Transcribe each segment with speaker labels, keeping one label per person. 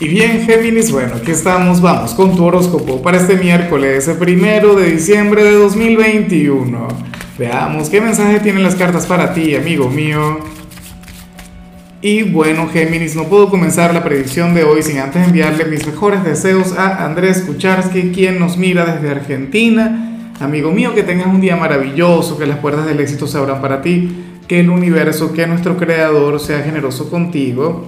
Speaker 1: Y bien, Géminis, bueno, aquí estamos, vamos con tu horóscopo para este miércoles, primero de diciembre de 2021. Veamos qué mensaje tienen las cartas para ti, amigo mío. Y bueno, Géminis, no puedo comenzar la predicción de hoy sin antes enviarle mis mejores deseos a Andrés Kucharski, quien nos mira desde Argentina. Amigo mío, que tengas un día maravilloso, que las puertas del éxito se abran para ti, que el universo, que nuestro creador sea generoso contigo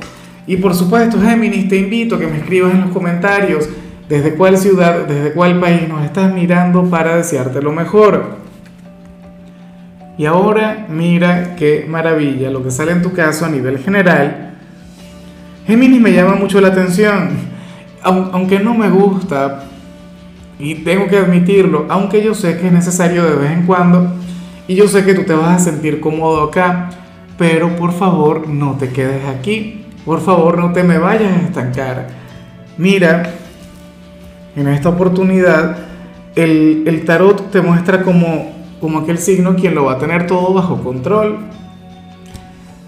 Speaker 1: y por supuesto, Géminis, te invito a que me escribas en los comentarios desde cuál ciudad, desde cuál país nos estás mirando para desearte lo mejor. Y ahora mira qué maravilla lo que sale en tu caso a nivel general. Géminis me llama mucho la atención, aunque no me gusta, y tengo que admitirlo, aunque yo sé que es necesario de vez en cuando, y yo sé que tú te vas a sentir cómodo acá, pero por favor no te quedes aquí por favor, no te me vayas a estancar. Mira, en esta oportunidad, el, tarot te muestra como, como aquel signo quien lo va a tener todo bajo control.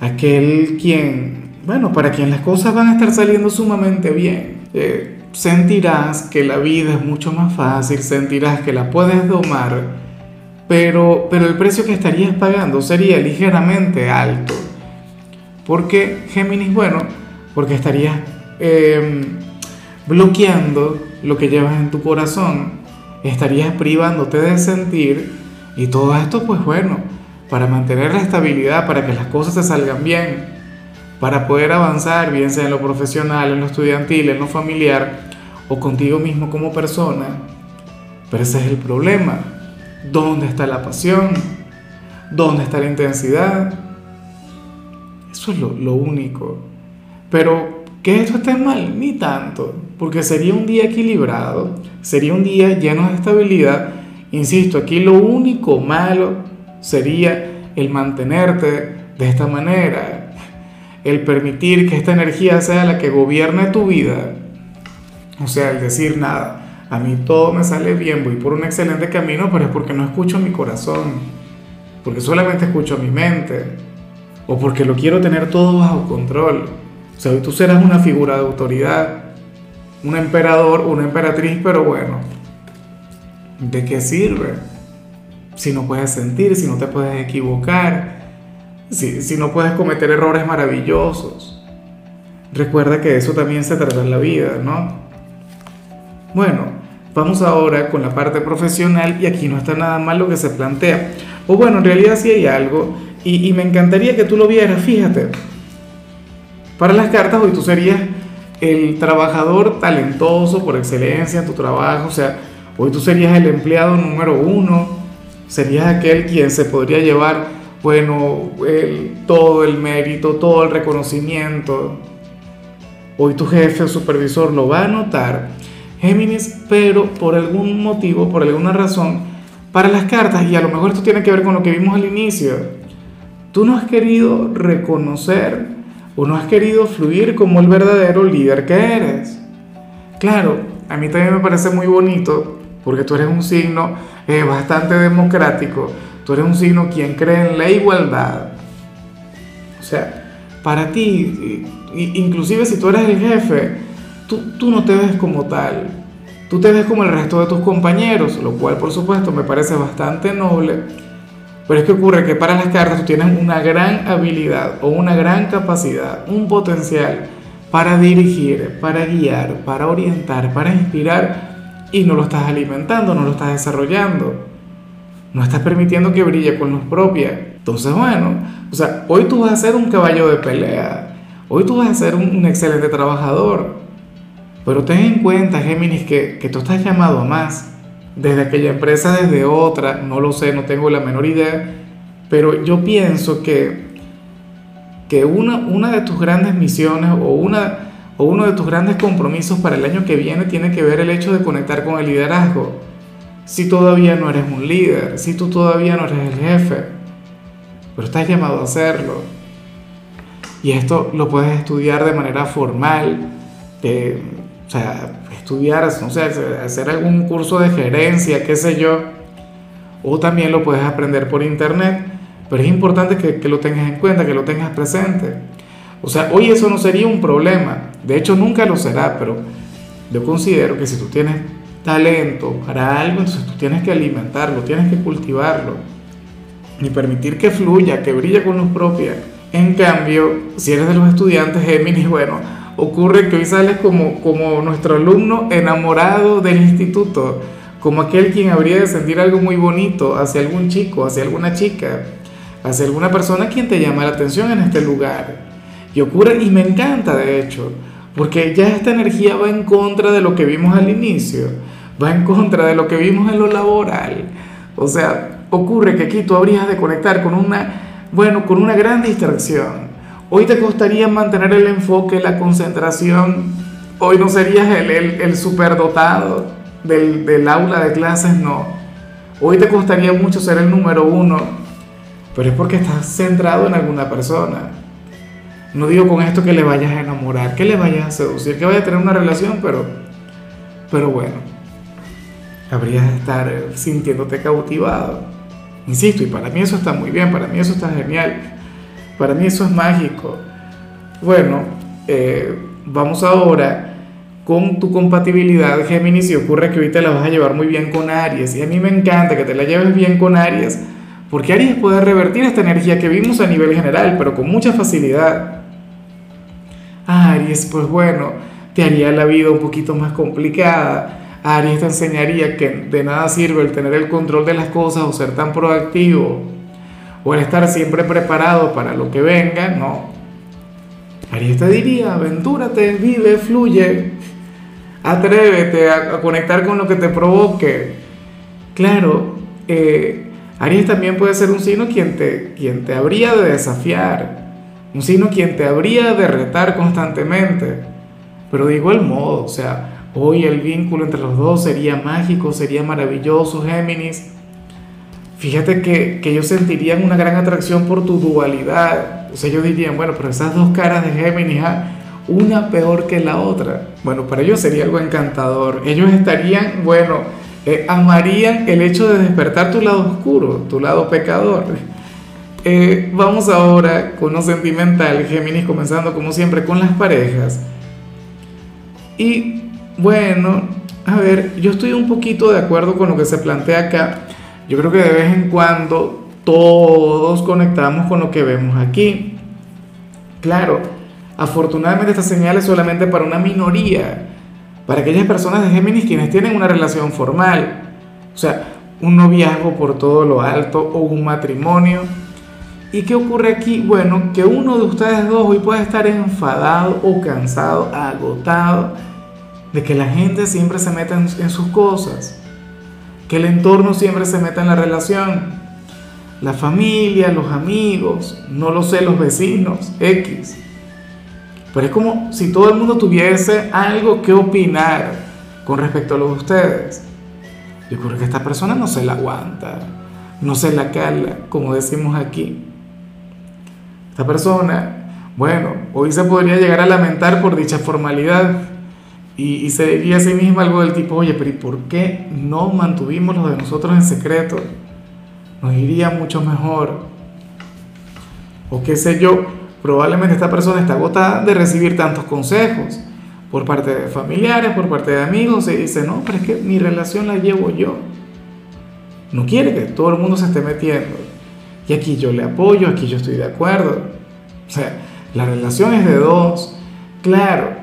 Speaker 1: Aquel quien, bueno, para quien las cosas van a estar saliendo sumamente bien. Eh, sentirás que la vida es mucho más fácil, sentirás que la puedes domar, pero, pero el precio que estarías pagando sería ligeramente alto. Porque Géminis, bueno, porque estarías em, bloqueando lo que llevas en tu corazón, estarías privándote de sentir y todo esto, pues bueno, para mantener la estabilidad, para que las cosas se salgan bien, para poder avanzar, bien sea en lo profesional, en lo estudiantil, en lo familiar o contigo mismo como persona. Pero ese es el problema. ¿Dónde está la pasión? ¿Dónde está la intensidad? Eso es lo, único. Pero que esto esté mal, ni tanto, porque sería un día equilibrado, sería un día lleno de estabilidad. Insisto, aquí lo único malo sería el mantenerte de esta manera, el permitir que esta energía sea la que gobierne tu vida. O sea, el decir nada, a mí todo me sale bien, voy por un excelente camino, pero es porque no escucho mi corazón, porque solamente escucho mi mente o porque lo quiero tener todo bajo control. O sea, tú serás una figura de autoridad, un emperador, una emperatriz, pero bueno, ¿de qué sirve? Si no puedes sentir, si no te puedes equivocar, si, si no puedes cometer errores maravillosos. Recuerda que eso también se trata en la vida, ¿no? Bueno, vamos ahora con la parte profesional y aquí no está nada mal lo que se plantea. O bueno, en realidad sí hay algo y, me encantaría que tú lo vieras, fíjate. Para las cartas hoy tú serías el trabajador talentoso por excelencia en tu trabajo, o sea, hoy tú serías el empleado número uno, serías aquel quien se podría llevar, bueno, todo el mérito, todo el reconocimiento. Hoy tu jefe o supervisor lo va a notar, Géminis, pero por algún motivo, por alguna razón, para las cartas, y a lo mejor esto tiene que ver con lo que vimos al inicio, Tú no has querido reconocer o no has querido fluir como el verdadero líder que eres. Claro, a mí también me parece muy bonito porque tú eres un signo eh, bastante democrático, tú eres un signo quien cree en la igualdad. O sea, para ti, inclusive si tú eres el jefe, tú, tú no te ves como tal, tú te ves como el resto de tus compañeros, lo cual por supuesto me parece bastante noble pero es que ocurre que para las cartas tú tienes una gran habilidad o una gran capacidad, un potencial para dirigir, para guiar, para orientar, para inspirar y no lo estás alimentando, no lo estás desarrollando. No estás permitiendo que brille con luz propia. Entonces, bueno, o sea, hoy tú vas a ser un caballo de pelea. Hoy tú vas a ser un, excelente trabajador. Pero ten en cuenta, Géminis, que, que tú estás llamado a más desde aquella empresa, desde otra, no lo sé, no tengo la menor idea, pero yo pienso que, que una, una de tus grandes misiones o, una, o uno de tus grandes compromisos para el año que viene tiene que ver el hecho de conectar con el liderazgo. Si todavía no eres un líder, si tú todavía no eres el jefe, pero estás llamado a hacerlo. Y esto lo puedes estudiar de manera formal, de, o sea, estudiar, no sé, hacer algún curso de gerencia, qué sé yo, o también lo puedes aprender por internet, pero es importante que, que lo tengas en cuenta, que lo tengas presente. O sea, hoy eso no sería un problema. De hecho, nunca lo será, pero yo considero que si tú tienes talento para algo, entonces tú tienes que alimentarlo, tienes que cultivarlo y permitir que fluya, que brille con luz propia. En cambio, si eres de los estudiantes Géminis, bueno, ocurre que hoy sales como, como nuestro alumno enamorado del instituto, como aquel quien habría de sentir algo muy bonito hacia algún chico, hacia alguna chica, hacia alguna persona quien te llama la atención en este lugar. Y ocurre, y me encanta de hecho, porque ya esta energía va en contra de lo que vimos al inicio, va en contra de lo que vimos en lo laboral. O sea, ocurre que aquí tú habrías de conectar con una, bueno, con una gran distracción. Hoy te costaría mantener el enfoque, la concentración. Hoy no serías el, superdotado del, del aula de clases, no. Hoy te costaría mucho ser el número uno, pero es porque estás centrado en alguna persona. No digo con esto que le vayas a enamorar, que le vayas a seducir, que vaya a tener una relación, pero, pero bueno, habrías de estar sintiéndote cautivado. Insisto, y para mí eso está muy bien, para mí eso está genial, para mí eso es mágico. Bueno, eh, vamos ahora con tu compatibilidad Géminis y ocurre que ahorita la vas a llevar muy bien con Aries y a mí me encanta que te la lleves bien con Aries porque Aries puede revertir esta energía que vimos a nivel general pero con mucha facilidad. Aries, pues bueno, te haría la vida un poquito más complicada. Aries te enseñaría que de nada sirve el tener el control de las cosas o ser tan proactivo o el estar siempre preparado para lo que venga, no. Aries te diría, aventúrate, vive, fluye, atrévete a, conectar con lo que te provoque. Claro, eh, Aries también puede ser un signo quien te, quien te habría de desafiar un signo quien te habría de retar constantemente. Pero de igual modo, o sea, hoy el vínculo entre los dos sería mágico, sería maravilloso, Géminis. Fíjate que, ellos sentirían una gran atracción por tu dualidad. O sea, ellos dirían, bueno, pero esas dos caras de Géminis, ¿ah? una peor que la otra. Bueno, para ellos sería algo encantador. Ellos estarían, bueno, eh, amarían el hecho de despertar tu lado oscuro, tu lado pecador. Eh, vamos ahora con lo sentimental, Géminis, comenzando como siempre con las parejas. Y bueno, a ver, yo estoy un poquito de acuerdo con lo que se plantea acá. Yo creo que de vez en cuando todos conectamos con lo que vemos aquí. Claro, afortunadamente esta señal es solamente para una minoría, para aquellas personas de Géminis quienes tienen una relación formal, o sea, un noviazgo por todo lo alto o un matrimonio ¿Y qué ocurre aquí? Bueno, que uno de ustedes dos hoy puede estar enfadado o cansado, agotado, de que la gente siempre se meta en, sus cosas, que el entorno siempre se meta en la relación, la familia, los amigos, no lo sé, los vecinos, X. Pero es como si todo el mundo tuviese algo que opinar con respecto a lo de ustedes. Yo creo que esta persona no se la aguanta, no se la cala, como decimos aquí. Esta persona, bueno, hoy se podría llegar a lamentar por dicha formalidad y, se diría a sí misma algo del tipo, oye, pero ¿y por qué no mantuvimos lo de nosotros en secreto? Nos iría mucho mejor. O qué sé yo, probablemente esta persona está agotada de recibir tantos consejos por parte de familiares, por parte de amigos, y dice, no, pero es que mi relación la llevo yo. No quiere que todo el mundo se esté metiendo. Y aquí yo le apoyo, aquí yo estoy de acuerdo. O sea, la relación es de dos. Claro,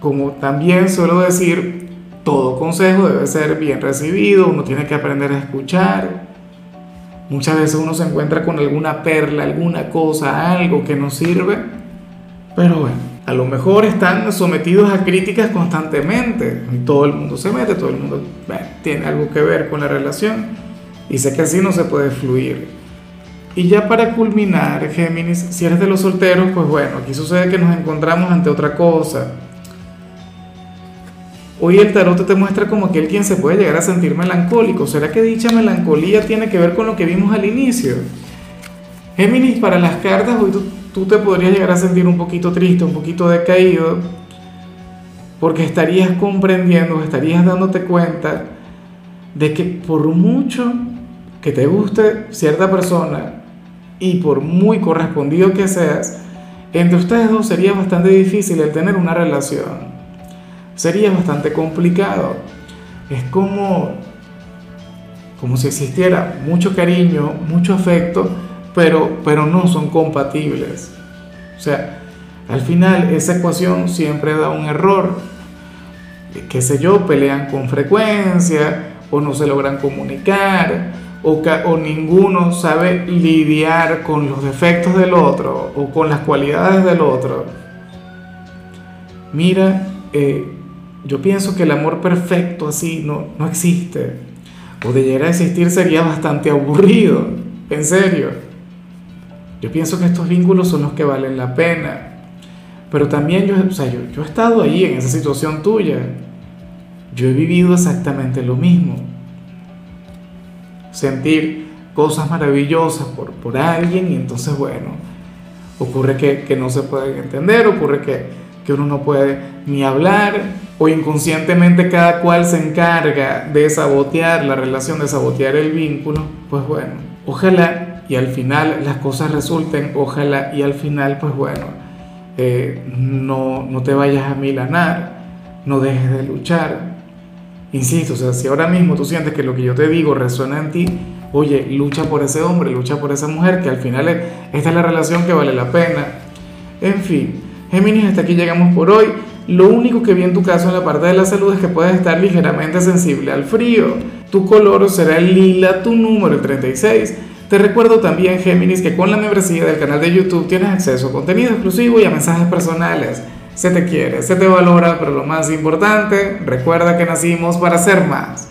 Speaker 1: como también suelo decir, todo consejo debe ser bien recibido, uno tiene que aprender a escuchar. Muchas veces uno se encuentra con alguna perla, alguna cosa, algo que no sirve. Pero bueno, a lo mejor están sometidos a críticas constantemente. Todo el mundo se mete, todo el mundo tiene algo que ver con la relación. Y sé que así no se puede fluir. Y ya para culminar, Géminis, si eres de los solteros, pues bueno, aquí sucede que nos encontramos ante otra cosa. Hoy el tarot te muestra como aquel quien se puede llegar a sentir melancólico. ¿Será que dicha melancolía tiene que ver con lo que vimos al inicio? Géminis, para las cartas, hoy tú, tú te podrías llegar a sentir un poquito triste, un poquito decaído, porque estarías comprendiendo, estarías dándote cuenta de que por mucho que te guste cierta persona, y por muy correspondido que seas, entre ustedes dos sería bastante difícil el tener una relación. Sería bastante complicado. Es como, como si existiera mucho cariño, mucho afecto, pero, pero no son compatibles. O sea, al final esa ecuación siempre da un error. Qué sé yo, pelean con frecuencia o no se logran comunicar o, o, ninguno sabe lidiar con los defectos del otro o con las cualidades del otro. Mira, eh, yo pienso que el amor perfecto así no, no existe. O de llegar a existir sería bastante aburrido, en serio. Yo pienso que estos vínculos son los que valen la pena. Pero también yo, o sea, yo, yo he estado ahí en esa situación tuya. Yo he vivido exactamente lo mismo sentir cosas maravillosas por, por alguien y entonces, bueno, ocurre que, que no se pueden entender, ocurre que, que uno no puede ni hablar o inconscientemente cada cual se encarga de sabotear la relación, de sabotear el vínculo, pues bueno, ojalá y al final las cosas resulten, ojalá y al final, pues bueno, eh, no, no te vayas a milanar, no dejes de luchar, Insisto, o sea, si ahora mismo tú sientes que lo que yo te digo resuena en ti, oye, lucha por ese hombre, lucha por esa mujer, que al final esta es la relación que vale la pena. En fin, Géminis, hasta aquí llegamos por hoy. Lo único que vi en tu caso en la parte de la salud es que puedes estar ligeramente sensible al frío. Tu color será el lila, tu número el 36. Te recuerdo también, Géminis, que con la membresía del canal de YouTube tienes acceso a contenido exclusivo y a mensajes personales se te quiere, se te valora, pero lo más importante, recuerda que nacimos para ser más.